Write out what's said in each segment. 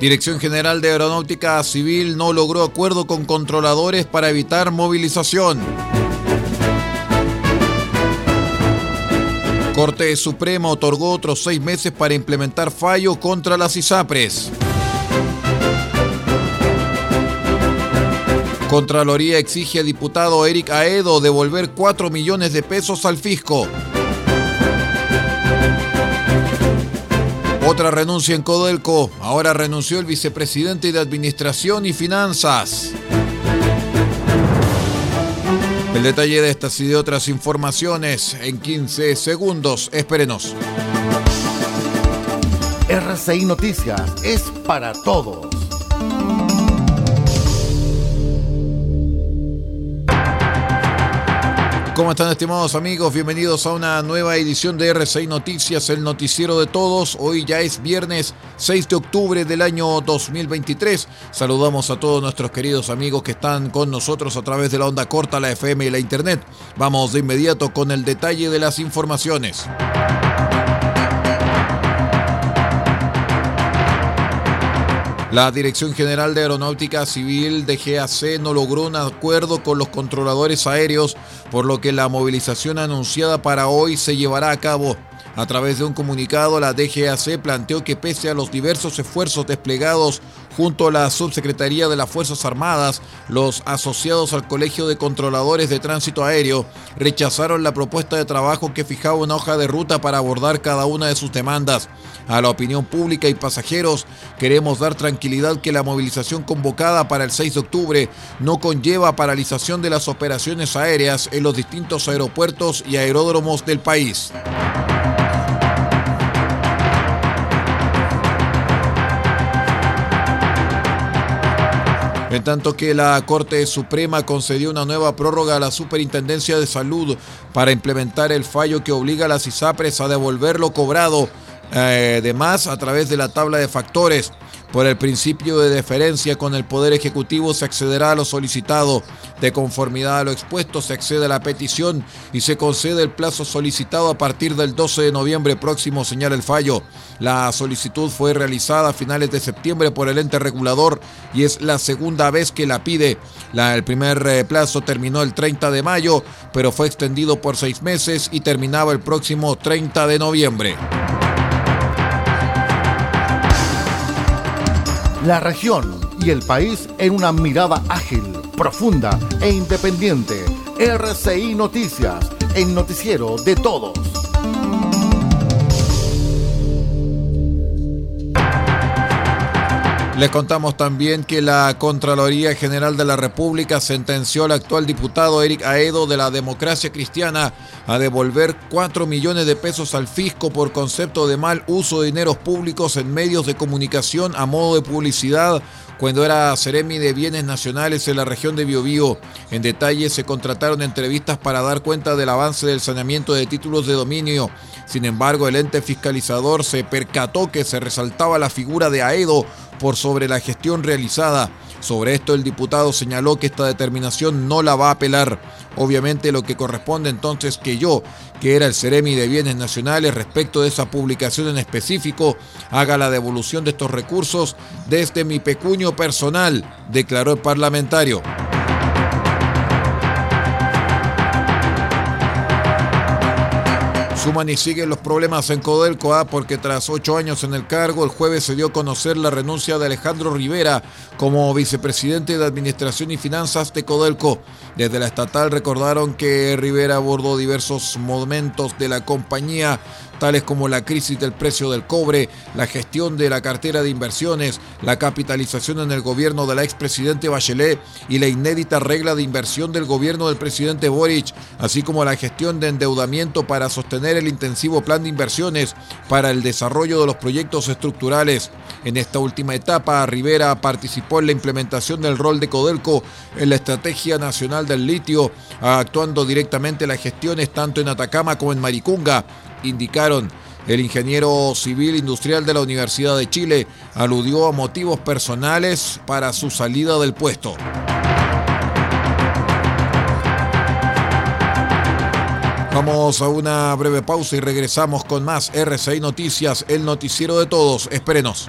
Dirección General de Aeronáutica Civil no logró acuerdo con controladores para evitar movilización. Corte Suprema otorgó otros seis meses para implementar fallo contra las ISAPRES. Contraloría exige a diputado Eric Aedo devolver 4 millones de pesos al fisco. Otra renuncia en Codelco. Ahora renunció el vicepresidente de Administración y Finanzas. El detalle de estas y de otras informaciones en 15 segundos. Espérenos. RCI Noticias es para todos. ¿Cómo están estimados amigos? Bienvenidos a una nueva edición de RCI Noticias, el noticiero de todos. Hoy ya es viernes 6 de octubre del año 2023. Saludamos a todos nuestros queridos amigos que están con nosotros a través de la onda corta, la FM y la Internet. Vamos de inmediato con el detalle de las informaciones. La Dirección General de Aeronáutica Civil de GAC no logró un acuerdo con los controladores aéreos, por lo que la movilización anunciada para hoy se llevará a cabo. A través de un comunicado, la DGAC planteó que pese a los diversos esfuerzos desplegados junto a la Subsecretaría de las Fuerzas Armadas, los asociados al Colegio de Controladores de Tránsito Aéreo rechazaron la propuesta de trabajo que fijaba una hoja de ruta para abordar cada una de sus demandas. A la opinión pública y pasajeros, queremos dar tranquilidad que la movilización convocada para el 6 de octubre no conlleva paralización de las operaciones aéreas en los distintos aeropuertos y aeródromos del país. En tanto que la Corte Suprema concedió una nueva prórroga a la Superintendencia de Salud para implementar el fallo que obliga a las ISAPRES a devolver lo cobrado eh, de más a través de la tabla de factores. Por el principio de deferencia con el Poder Ejecutivo se accederá a lo solicitado. De conformidad a lo expuesto se accede a la petición y se concede el plazo solicitado a partir del 12 de noviembre próximo, señala el fallo. La solicitud fue realizada a finales de septiembre por el ente regulador y es la segunda vez que la pide. El primer eh, plazo terminó el 30 de mayo, pero fue extendido por seis meses y terminaba el próximo 30 de noviembre. La región y el país en una mirada ágil, profunda e independiente. RCI Noticias, el noticiero de todos. Les contamos también que la Contraloría General de la República sentenció al actual diputado Eric Aedo de la Democracia Cristiana a devolver 4 millones de pesos al fisco por concepto de mal uso de dineros públicos en medios de comunicación a modo de publicidad cuando era Ceremi de Bienes Nacionales en la región de Biobío. En detalle se contrataron entrevistas para dar cuenta del avance del saneamiento de títulos de dominio. Sin embargo, el ente fiscalizador se percató que se resaltaba la figura de Aedo por sobre la gestión realizada. Sobre esto el diputado señaló que esta determinación no la va a apelar. Obviamente lo que corresponde entonces que yo, que era el Ceremi de Bienes Nacionales respecto de esa publicación en específico, haga la devolución de estos recursos desde mi pecuño personal, declaró el parlamentario. Suman y siguen los problemas en Codelco A porque tras ocho años en el cargo, el jueves se dio a conocer la renuncia de Alejandro Rivera como vicepresidente de Administración y Finanzas de Codelco. Desde la estatal recordaron que Rivera abordó diversos momentos de la compañía tales como la crisis del precio del cobre, la gestión de la cartera de inversiones, la capitalización en el gobierno del expresidente Bachelet y la inédita regla de inversión del gobierno del presidente Boric, así como la gestión de endeudamiento para sostener el intensivo plan de inversiones para el desarrollo de los proyectos estructurales. En esta última etapa, Rivera participó en la implementación del rol de Codelco en la Estrategia Nacional del Litio, actuando directamente las gestiones tanto en Atacama como en Maricunga indicaron. El ingeniero civil industrial de la Universidad de Chile aludió a motivos personales para su salida del puesto. Vamos a una breve pausa y regresamos con más RCI Noticias, el noticiero de todos. Espérenos.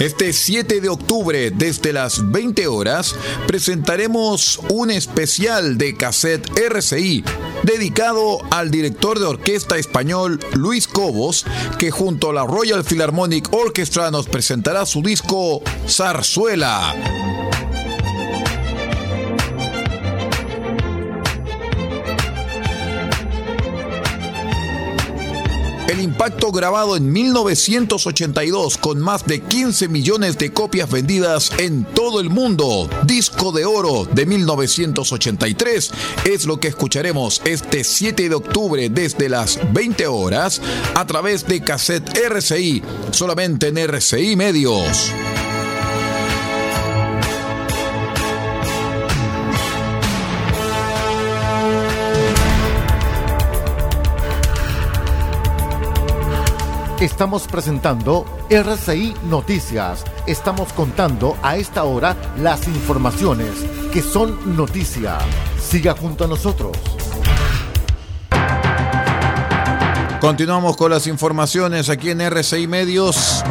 Este 7 de octubre, desde las 20 horas, presentaremos un especial de cassette RCI dedicado al director de orquesta español Luis Cobos, que junto a la Royal Philharmonic Orchestra nos presentará su disco Zarzuela. Impacto grabado en 1982 con más de 15 millones de copias vendidas en todo el mundo. Disco de oro de 1983 es lo que escucharemos este 7 de octubre desde las 20 horas a través de cassette RCI, solamente en RCI Medios. Estamos presentando RCI Noticias. Estamos contando a esta hora las informaciones que son noticia. Siga junto a nosotros. Continuamos con las informaciones aquí en RCI Medios.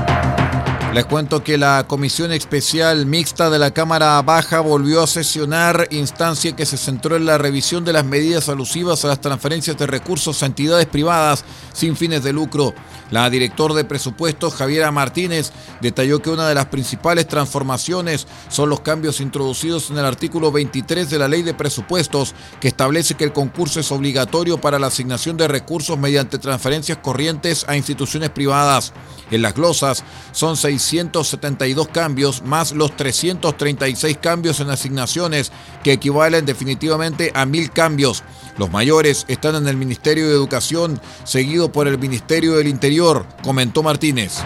Les cuento que la Comisión Especial Mixta de la Cámara Baja volvió a sesionar, instancia que se centró en la revisión de las medidas alusivas a las transferencias de recursos a entidades privadas sin fines de lucro. La directora de presupuestos, Javiera Martínez, detalló que una de las principales transformaciones son los cambios introducidos en el artículo 23 de la Ley de Presupuestos, que establece que el concurso es obligatorio para la asignación de recursos mediante transferencias corrientes a instituciones privadas. En las glosas son 672 cambios más los 336 cambios en asignaciones, que equivalen definitivamente a mil cambios. Los mayores están en el Ministerio de Educación, seguido por el Ministerio del Interior, comentó Martínez.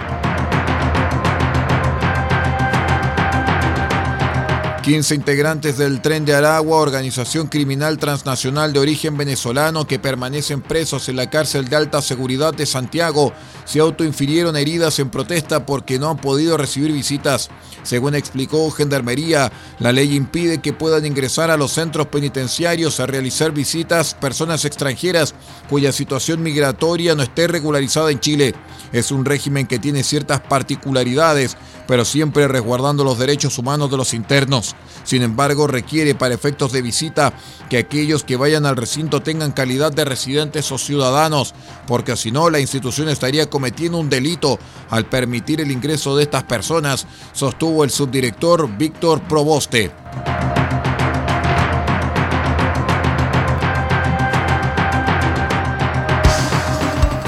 15 integrantes del Tren de Aragua, organización criminal transnacional de origen venezolano que permanecen presos en la cárcel de alta seguridad de Santiago, se autoinfirieron heridas en protesta porque no han podido recibir visitas. Según explicó Gendarmería, la ley impide que puedan ingresar a los centros penitenciarios a realizar visitas personas extranjeras cuya situación migratoria no esté regularizada en Chile. Es un régimen que tiene ciertas particularidades pero siempre resguardando los derechos humanos de los internos. Sin embargo, requiere para efectos de visita que aquellos que vayan al recinto tengan calidad de residentes o ciudadanos, porque si no, la institución estaría cometiendo un delito al permitir el ingreso de estas personas, sostuvo el subdirector Víctor Proboste.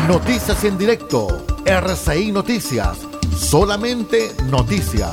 Noticias en directo. RCI Noticias. Solamente noticias.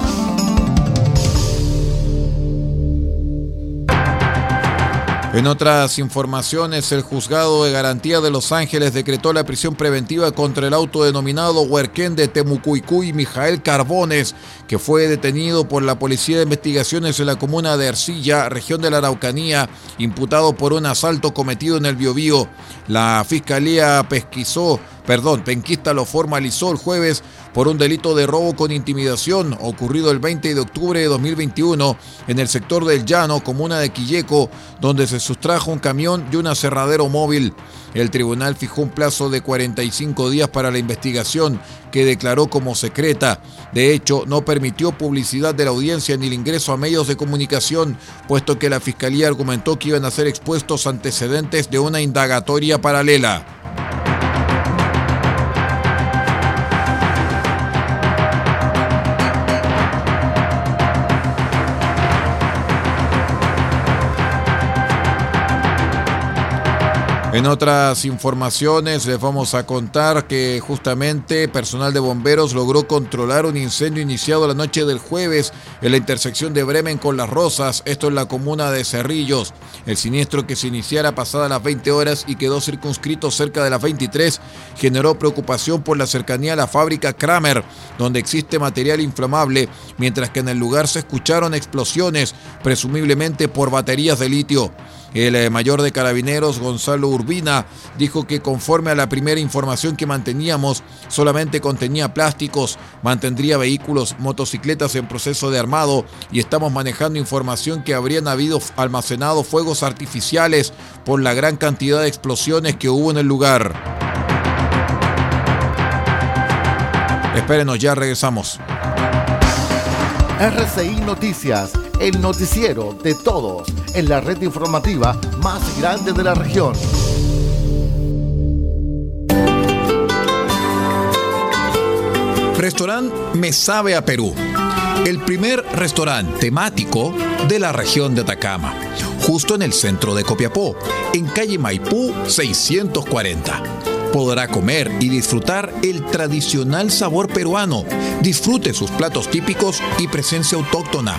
En otras informaciones, el juzgado de garantía de Los Ángeles decretó la prisión preventiva contra el autodenominado huerquén de Temucuicuy, Mijael Carbones, que fue detenido por la Policía de Investigaciones en la comuna de Ercilla, región de la Araucanía, imputado por un asalto cometido en el Biobío. La Fiscalía pesquisó perdón, Penquista lo formalizó el jueves por un delito de robo con intimidación ocurrido el 20 de octubre de 2021 en el sector del Llano, comuna de Quilleco, donde se sustrajo un camión y un aserradero móvil. El tribunal fijó un plazo de 45 días para la investigación que declaró como secreta. De hecho, no permitió publicidad de la audiencia ni el ingreso a medios de comunicación, puesto que la fiscalía argumentó que iban a ser expuestos antecedentes de una indagatoria paralela. En otras informaciones les vamos a contar que justamente personal de bomberos logró controlar un incendio iniciado la noche del jueves en la intersección de Bremen con Las Rosas, esto en la comuna de Cerrillos. El siniestro que se iniciara pasadas las 20 horas y quedó circunscrito cerca de las 23 generó preocupación por la cercanía a la fábrica Kramer, donde existe material inflamable, mientras que en el lugar se escucharon explosiones, presumiblemente por baterías de litio. El eh, mayor de carabineros, Gonzalo Urbina, dijo que conforme a la primera información que manteníamos, solamente contenía plásticos, mantendría vehículos, motocicletas en proceso de armado y estamos manejando información que habrían habido almacenado fuegos artificiales por la gran cantidad de explosiones que hubo en el lugar. Espérenos, ya regresamos. RCI Noticias, el noticiero de todos en la red informativa más grande de la región. Restaurante Me Sabe a Perú. El primer restaurante temático de la región de Atacama, justo en el centro de Copiapó, en calle Maipú 640 podrá comer y disfrutar el tradicional sabor peruano. Disfrute sus platos típicos y presencia autóctona.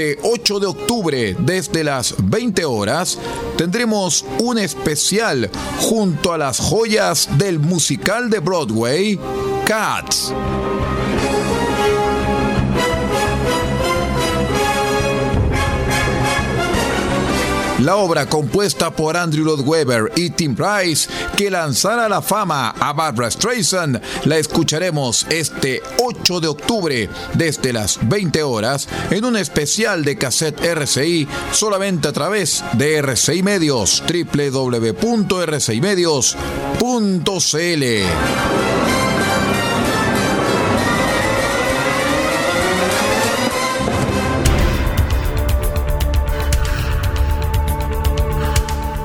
Este 8 de octubre, desde las 20 horas, tendremos un especial junto a las joyas del musical de Broadway, Cats. La obra compuesta por Andrew Lloyd Webber y Tim Price que lanzara a la fama a Barbara Streisand, la escucharemos este 8 de octubre desde las 20 horas en un especial de cassette RCI solamente a través de RCI Medios, www.rcimedios.cl.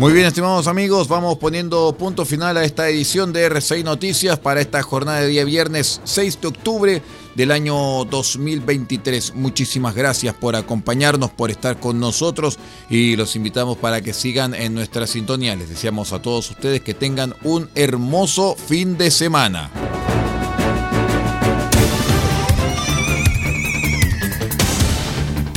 Muy bien, estimados amigos, vamos poniendo punto final a esta edición de RCI Noticias para esta jornada de día viernes 6 de octubre del año 2023. Muchísimas gracias por acompañarnos, por estar con nosotros y los invitamos para que sigan en nuestra sintonía. Les deseamos a todos ustedes que tengan un hermoso fin de semana.